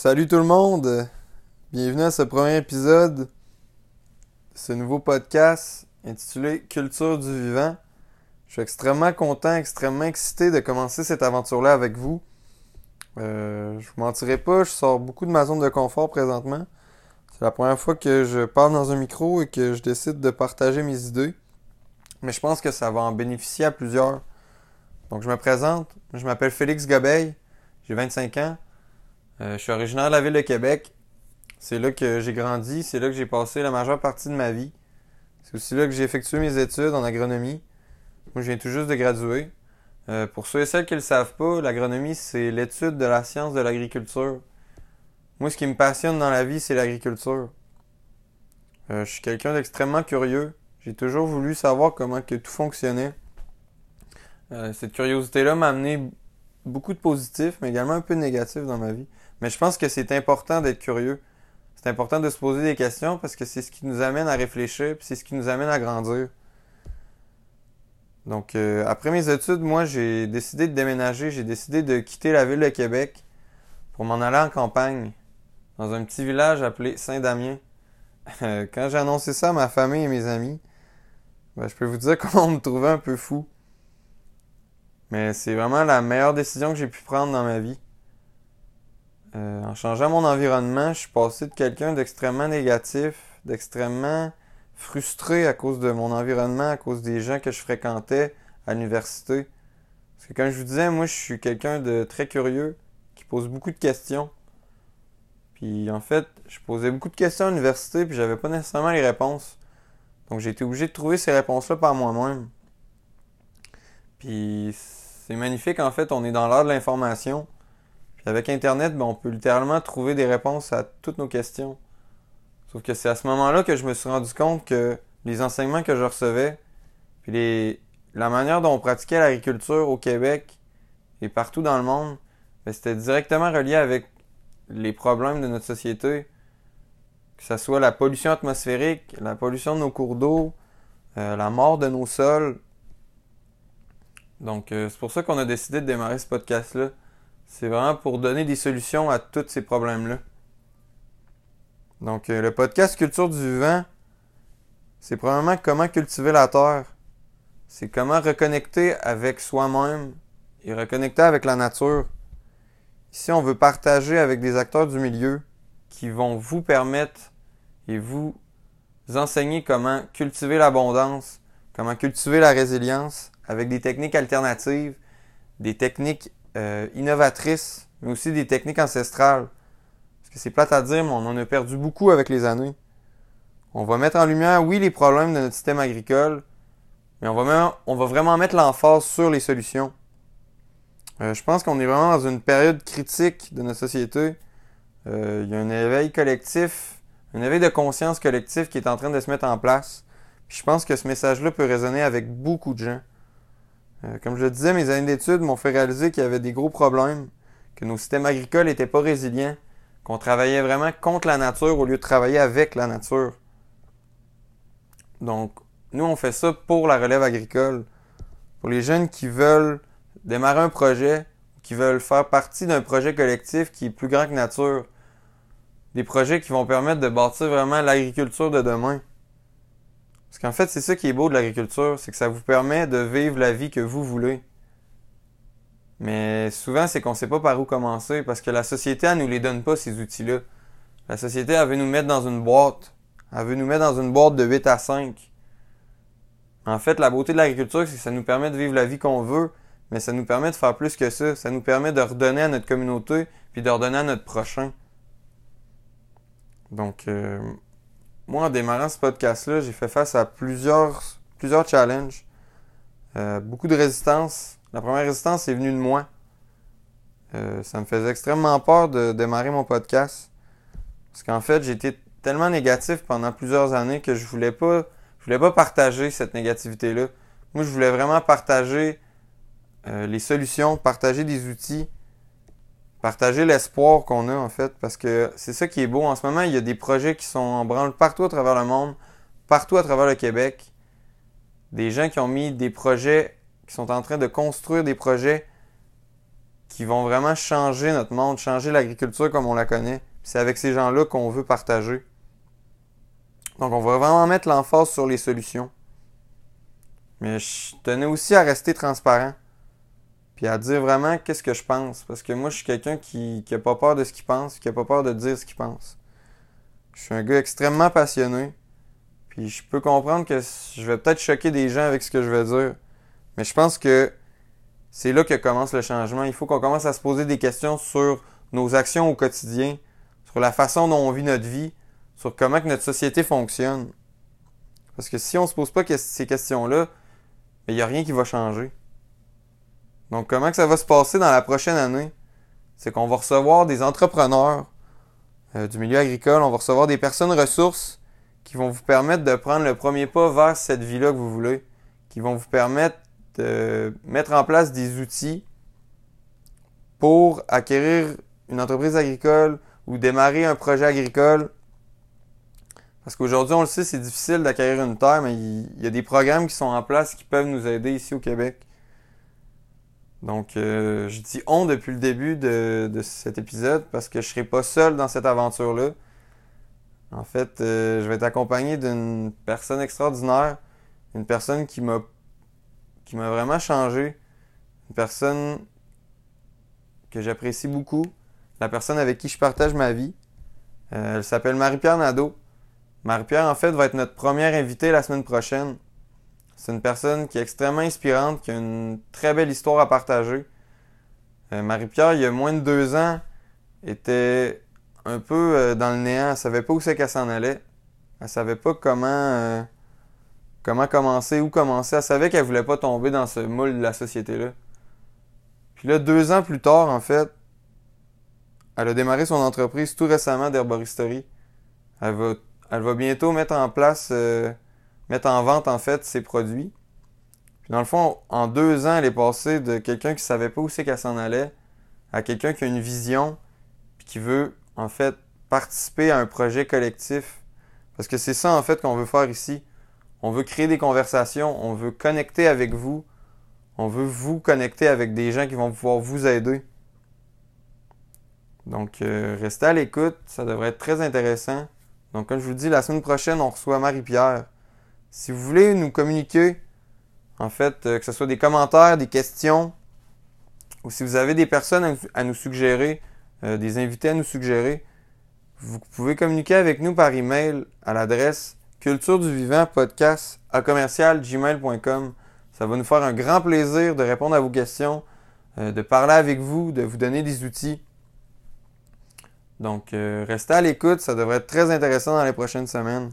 Salut tout le monde! Bienvenue à ce premier épisode de ce nouveau podcast intitulé Culture du vivant. Je suis extrêmement content, extrêmement excité de commencer cette aventure-là avec vous. Euh, je vous mentirai pas, je sors beaucoup de ma zone de confort présentement. C'est la première fois que je parle dans un micro et que je décide de partager mes idées. Mais je pense que ça va en bénéficier à plusieurs. Donc je me présente, je m'appelle Félix Gobeil, j'ai 25 ans. Euh, je suis originaire de la ville de Québec. C'est là que j'ai grandi, c'est là que j'ai passé la majeure partie de ma vie. C'est aussi là que j'ai effectué mes études en agronomie. Moi, je viens tout juste de graduer. Euh, pour ceux et celles qui ne le savent pas, l'agronomie, c'est l'étude de la science de l'agriculture. Moi, ce qui me passionne dans la vie, c'est l'agriculture. Euh, je suis quelqu'un d'extrêmement curieux. J'ai toujours voulu savoir comment que tout fonctionnait. cette curiosité-là m'a amené beaucoup de positifs, mais également un peu de négatifs dans ma vie. Mais je pense que c'est important d'être curieux. C'est important de se poser des questions parce que c'est ce qui nous amène à réfléchir, puis c'est ce qui nous amène à grandir. Donc, euh, après mes études, moi, j'ai décidé de déménager. J'ai décidé de quitter la ville de Québec pour m'en aller en campagne, dans un petit village appelé Saint-Damien. Quand j'ai annoncé ça à ma famille et mes amis, ben, je peux vous dire qu'on me trouvait un peu fou. Mais c'est vraiment la meilleure décision que j'ai pu prendre dans ma vie. Euh, en changeant mon environnement, je suis passé de quelqu'un d'extrêmement négatif, d'extrêmement frustré à cause de mon environnement, à cause des gens que je fréquentais à l'université. Parce que comme je vous disais, moi je suis quelqu'un de très curieux, qui pose beaucoup de questions. Puis en fait, je posais beaucoup de questions à l'université, puis j'avais pas nécessairement les réponses. Donc j'ai été obligé de trouver ces réponses-là par moi-même. Puis c'est magnifique, en fait, on est dans l'art de l'information. Avec Internet, ben, on peut littéralement trouver des réponses à toutes nos questions. Sauf que c'est à ce moment-là que je me suis rendu compte que les enseignements que je recevais, puis la manière dont on pratiquait l'agriculture au Québec et partout dans le monde, ben, c'était directement relié avec les problèmes de notre société. Que ce soit la pollution atmosphérique, la pollution de nos cours d'eau, euh, la mort de nos sols, donc, euh, c'est pour ça qu'on a décidé de démarrer ce podcast-là. C'est vraiment pour donner des solutions à tous ces problèmes-là. Donc, euh, le podcast Culture du vivant, c'est probablement comment cultiver la terre. C'est comment reconnecter avec soi-même et reconnecter avec la nature. Ici, on veut partager avec des acteurs du milieu qui vont vous permettre et vous enseigner comment cultiver l'abondance, comment cultiver la résilience avec des techniques alternatives, des techniques euh, innovatrices, mais aussi des techniques ancestrales. Parce que c'est plate à dire, mais on en a perdu beaucoup avec les années. On va mettre en lumière, oui, les problèmes de notre système agricole, mais on va, vraiment mettre l'emphase sur les solutions. Euh, je pense qu'on est vraiment dans une période critique de notre société. Euh, il y a un éveil collectif, un éveil de conscience collectif qui est en train de se mettre en place. Je pense que ce message-là peut résonner avec beaucoup de gens. Euh, comme je le disais, mes années d'études m'ont fait réaliser qu'il y avait des gros problèmes, que nos systèmes agricoles n'étaient pas résilients, qu'on travaillait vraiment contre la nature au lieu de travailler avec la nature. Donc, nous, on fait ça pour la relève agricole. Pour les jeunes qui veulent démarrer un projet, qui veulent faire partie d'un projet collectif qui est plus grand que nature. Des projets qui vont permettre de bâtir vraiment l'agriculture de demain. Parce qu'en fait, c'est ça qui est beau de l'agriculture, c'est que ça vous permet de vivre la vie que vous voulez. Mais souvent, c'est qu'on ne sait pas par où commencer parce que la société, elle nous les donne pas, ces outils-là. La société, elle veut nous mettre dans une boîte. Elle veut nous mettre dans une boîte de 8 à 5. En fait, la beauté de l'agriculture, c'est que ça nous permet de vivre la vie qu'on veut, mais ça nous permet de faire plus que ça. Ça nous permet de redonner à notre communauté, puis de redonner à notre prochain. Donc, euh, moi, en démarrant ce podcast-là, j'ai fait face à plusieurs, plusieurs challenges. Euh, beaucoup de résistance. La première résistance est venue de moi. Euh, ça me faisait extrêmement peur de démarrer mon podcast. Parce qu'en fait, j'étais tellement négatif pendant plusieurs années que je voulais pas, voulais pas partager cette négativité-là. Moi, je voulais vraiment partager euh, les solutions, partager des outils, partager l'espoir qu'on a en fait, parce que c'est ça qui est beau. En ce moment, il y a des projets qui sont en branle partout à travers le monde, partout à travers le Québec. Des gens qui ont mis des projets, qui sont en train de construire des projets qui vont vraiment changer notre monde, changer l'agriculture comme on la connaît. C'est avec ces gens-là qu'on veut partager. Donc, on va vraiment mettre l'emphase sur les solutions. Mais je tenais aussi à rester transparent. Puis à dire vraiment qu'est-ce que je pense? Parce que moi, je suis quelqu'un qui n'a pas peur de ce qu'il pense, qui n'a pas peur de dire ce qu'il pense. Je suis un gars extrêmement passionné. Puis je peux comprendre que je vais peut-être choquer des gens avec ce que je vais dire. Mais je pense que c'est là que commence le changement. Il faut qu'on commence à se poser des questions sur nos actions au quotidien, sur la façon dont on vit notre vie, sur comment notre société fonctionne. Parce que si on ne se pose pas ces questions-là, il n'y a rien qui va changer. Donc, comment que ça va se passer dans la prochaine année? C'est qu'on va recevoir des entrepreneurs euh, du milieu agricole, on va recevoir des personnes ressources qui vont vous permettre de prendre le premier pas vers cette vie-là que vous voulez, qui vont vous permettre de mettre en place des outils pour acquérir une entreprise agricole ou démarrer un projet agricole. Parce qu'aujourd'hui, on le sait, c'est difficile d'acquérir une terre, mais il y a des programmes qui sont en place qui peuvent nous aider ici au Québec. Donc, euh, je dis on depuis le début de, cet épisode parce que je ne serai pas seul dans cette aventure-là. En fait, euh, je vais être accompagné d'une personne extraordinaire, une personne qui m'a vraiment changé, une personne que j'apprécie beaucoup, la personne avec qui je partage ma vie. Euh, elle s'appelle Marie-Pierre Nadeau. Marie-Pierre, en fait, va être notre première invitée la semaine prochaine. C'est une personne qui est extrêmement inspirante, qui a une très belle histoire à partager. Euh, Marie-Pierre, il y a moins de deux ans, était un peu euh, dans le néant. Elle savait pas où c'est qu'elle s'en allait. Elle savait pas comment, euh, comment commencer, où commencer. Elle savait qu'elle voulait pas tomber dans ce moule de la société-là. Puis là, deux ans plus tard, en fait, elle a démarré son entreprise tout récemment d'herboristerie. Elle va bientôt mettre en place mettre en vente en fait ses produits. Puis dans le fond, en deux ans, elle est passée de quelqu'un qui savait pas où c'est qu'elle s'en allait à quelqu'un qui a une vision puis qui veut en fait participer à un projet collectif. Parce que c'est ça en fait qu'on veut faire ici. On veut créer des conversations, on veut connecter avec vous, on veut vous connecter avec des gens qui vont pouvoir vous aider. Donc euh, restez à l'écoute, ça devrait être très intéressant. Donc comme je vous dis, la semaine prochaine, on reçoit Marie-Pierre. Si vous voulez nous communiquer, en fait, euh, que ce soit des commentaires, des questions, ou si vous avez des personnes à, nous suggérer, euh, des invités à nous suggérer, vous pouvez communiquer avec nous par email à l'adresse culture du vivant podcast à commercial gmail.com. Ça va nous faire un grand plaisir de répondre à vos questions, euh, de parler avec vous, de vous donner des outils. Donc, restez à l'écoute, ça devrait être très intéressant dans les prochaines semaines.